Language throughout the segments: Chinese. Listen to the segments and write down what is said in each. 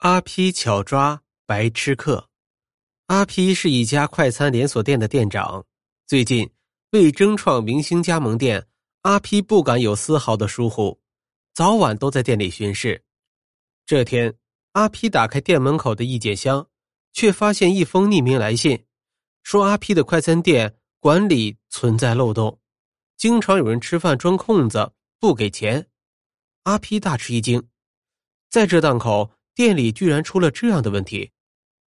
阿批巧抓白吃客。阿批是一家快餐连锁店的店长。最近为争创明星加盟店，阿批不敢有丝毫的疏忽，早晚都在店里巡视。这天，阿批打开店门口的意见箱，却发现一封匿名来信，说阿批的快餐店管理存在漏洞，经常有人吃饭钻空子不给钱。阿批大吃一惊，在这档口。店里居然出了这样的问题，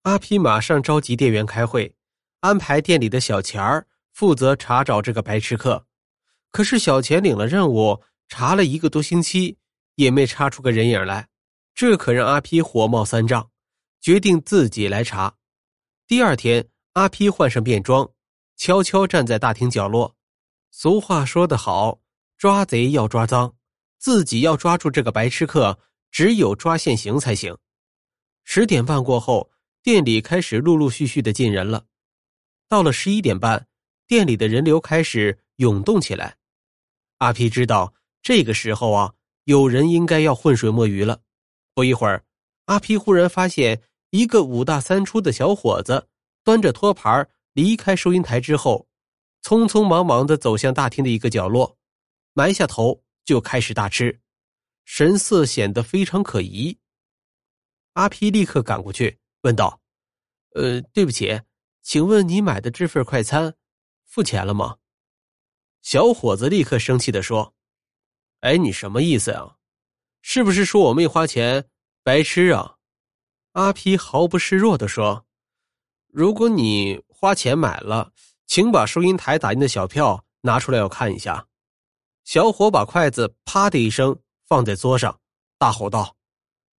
阿皮马上召集店员开会，安排店里的小钱儿负责查找这个白痴客。可是小钱领了任务，查了一个多星期，也没查出个人影来，这可让阿皮火冒三丈，决定自己来查。第二天，阿皮换上便装，悄悄站在大厅角落。俗话说得好，抓贼要抓赃，自己要抓住这个白痴客，只有抓现行才行。十点半过后，店里开始陆陆续续的进人了。到了十一点半，店里的人流开始涌动起来。阿皮知道这个时候啊，有人应该要浑水摸鱼了。不一会儿，阿皮忽然发现一个五大三粗的小伙子端着托盘离开收银台之后，匆匆忙忙的走向大厅的一个角落，埋下头就开始大吃，神色显得非常可疑。阿皮立刻赶过去，问道：“呃，对不起，请问你买的这份快餐付钱了吗？”小伙子立刻生气的说：“哎，你什么意思啊？是不是说我没花钱白吃啊？”阿皮毫不示弱的说：“如果你花钱买了，请把收银台打印的小票拿出来，我看一下。”小伙把筷子啪的一声放在桌上，大吼道：“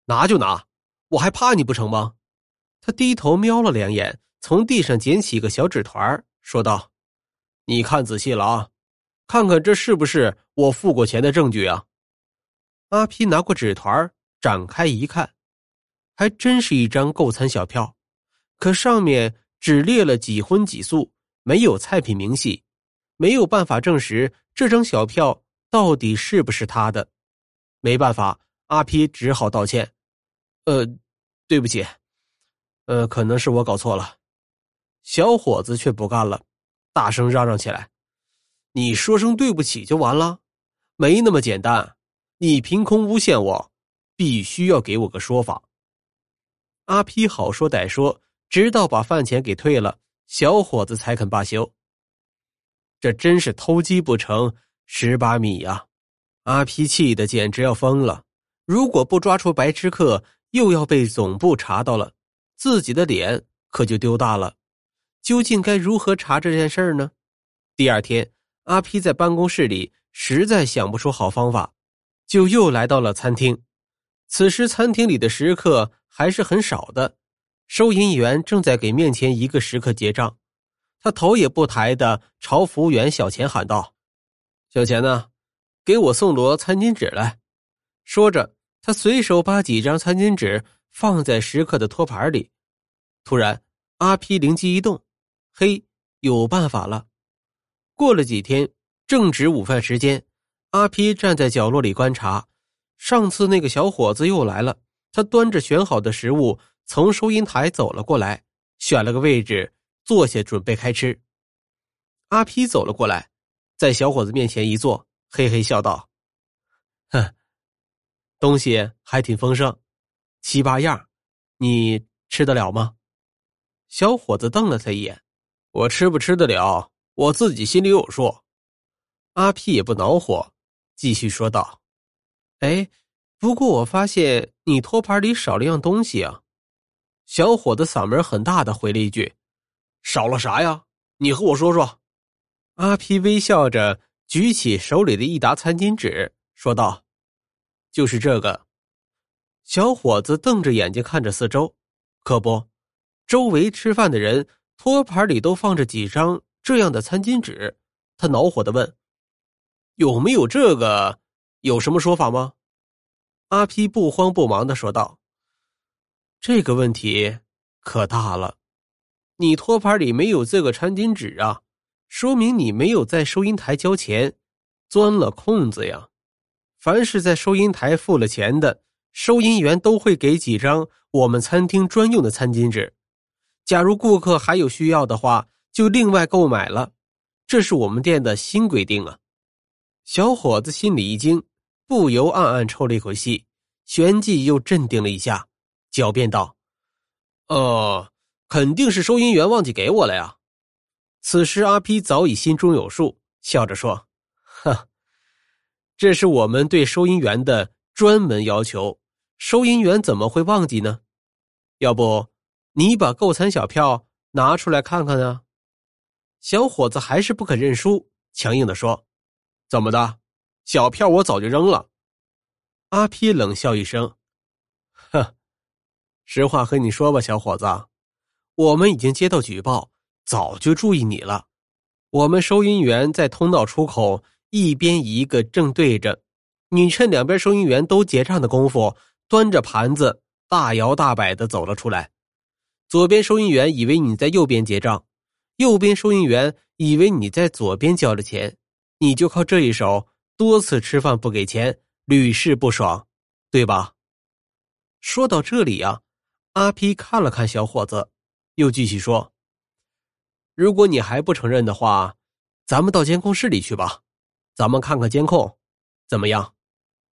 拿就拿！”我还怕你不成吗？他低头瞄了两眼，从地上捡起一个小纸团，说道：“你看仔细了啊，看看这是不是我付过钱的证据啊？”阿皮拿过纸团，展开一看，还真是一张购餐小票，可上面只列了几荤几素，没有菜品明细，没有办法证实这张小票到底是不是他的。没办法，阿皮只好道歉：“呃。”对不起，呃，可能是我搞错了。小伙子却不干了，大声嚷嚷起来：“你说声对不起就完了？没那么简单！你凭空诬陷我，必须要给我个说法。”阿皮好说歹说，直到把饭钱给退了，小伙子才肯罢休。这真是偷鸡不成蚀把米呀！阿皮气得简直要疯了。如果不抓出白痴客，又要被总部查到了，自己的脸可就丢大了。究竟该如何查这件事呢？第二天，阿 P 在办公室里实在想不出好方法，就又来到了餐厅。此时，餐厅里的食客还是很少的，收银员正在给面前一个食客结账。他头也不抬的朝服务员小钱喊道：“小钱呢？给我送摞餐巾纸来。”说着。他随手把几张餐巾纸放在食客的托盘里，突然，阿皮灵机一动，嘿，有办法了！过了几天，正值午饭时间，阿皮站在角落里观察。上次那个小伙子又来了，他端着选好的食物从收银台走了过来，选了个位置坐下，准备开吃。阿皮走了过来，在小伙子面前一坐，嘿嘿笑道：“哼。”东西还挺丰盛，七八样，你吃得了吗？小伙子瞪了他一眼，我吃不吃得了，我自己心里有数。阿屁也不恼火，继续说道：“哎，不过我发现你托盘里少了样东西啊。”小伙子嗓门很大的回了一句：“少了啥呀？你和我说说。”阿皮微笑着举起手里的一沓餐巾纸，说道。就是这个，小伙子瞪着眼睛看着四周，可不，周围吃饭的人托盘里都放着几张这样的餐巾纸。他恼火的问：“有没有这个？有什么说法吗？”阿皮不慌不忙的说道：“这个问题可大了，你托盘里没有这个餐巾纸啊，说明你没有在收银台交钱，钻了空子呀。”凡是在收银台付了钱的，收银员都会给几张我们餐厅专用的餐巾纸。假如顾客还有需要的话，就另外购买了。这是我们店的新规定啊！小伙子心里一惊，不由暗暗抽了一口气，旋即又镇定了一下，狡辩道：“哦，肯定是收银员忘记给我了呀。”此时阿 P 早已心中有数，笑着说：“哈，这是我们对收银员的专门要求，收银员怎么会忘记呢？要不？”你把购餐小票拿出来看看啊！小伙子还是不肯认输，强硬的说：“怎么的？小票我早就扔了。”阿 P 冷笑一声：“哼，实话和你说吧，小伙子，我们已经接到举报，早就注意你了。我们收银员在通道出口一边一个正对着，你趁两边收银员都结账的功夫，端着盘子大摇大摆的走了出来。”左边收银员以为你在右边结账，右边收银员以为你在左边交了钱，你就靠这一手多次吃饭不给钱，屡试不爽，对吧？说到这里啊，阿皮看了看小伙子，又继续说：“如果你还不承认的话，咱们到监控室里去吧，咱们看看监控，怎么样？”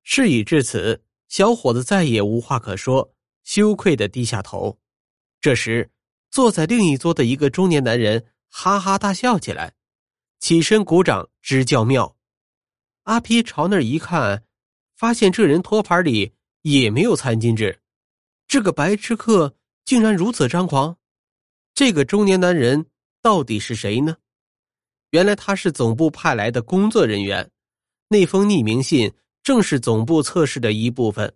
事已至此，小伙子再也无话可说，羞愧的低下头。这时，坐在另一桌的一个中年男人哈哈大笑起来，起身鼓掌直叫妙。阿皮朝那儿一看，发现这人托盘里也没有餐巾纸，这个白痴客竟然如此张狂。这个中年男人到底是谁呢？原来他是总部派来的工作人员，那封匿名信正是总部测试的一部分。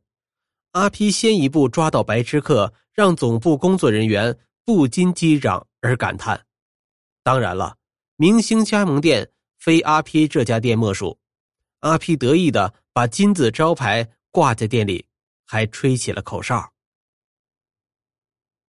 阿 P 先一步抓到白痴客。让总部工作人员不禁击掌而感叹。当然了，明星加盟店非阿 P 这家店莫属。阿 P 得意的把金字招牌挂在店里，还吹起了口哨。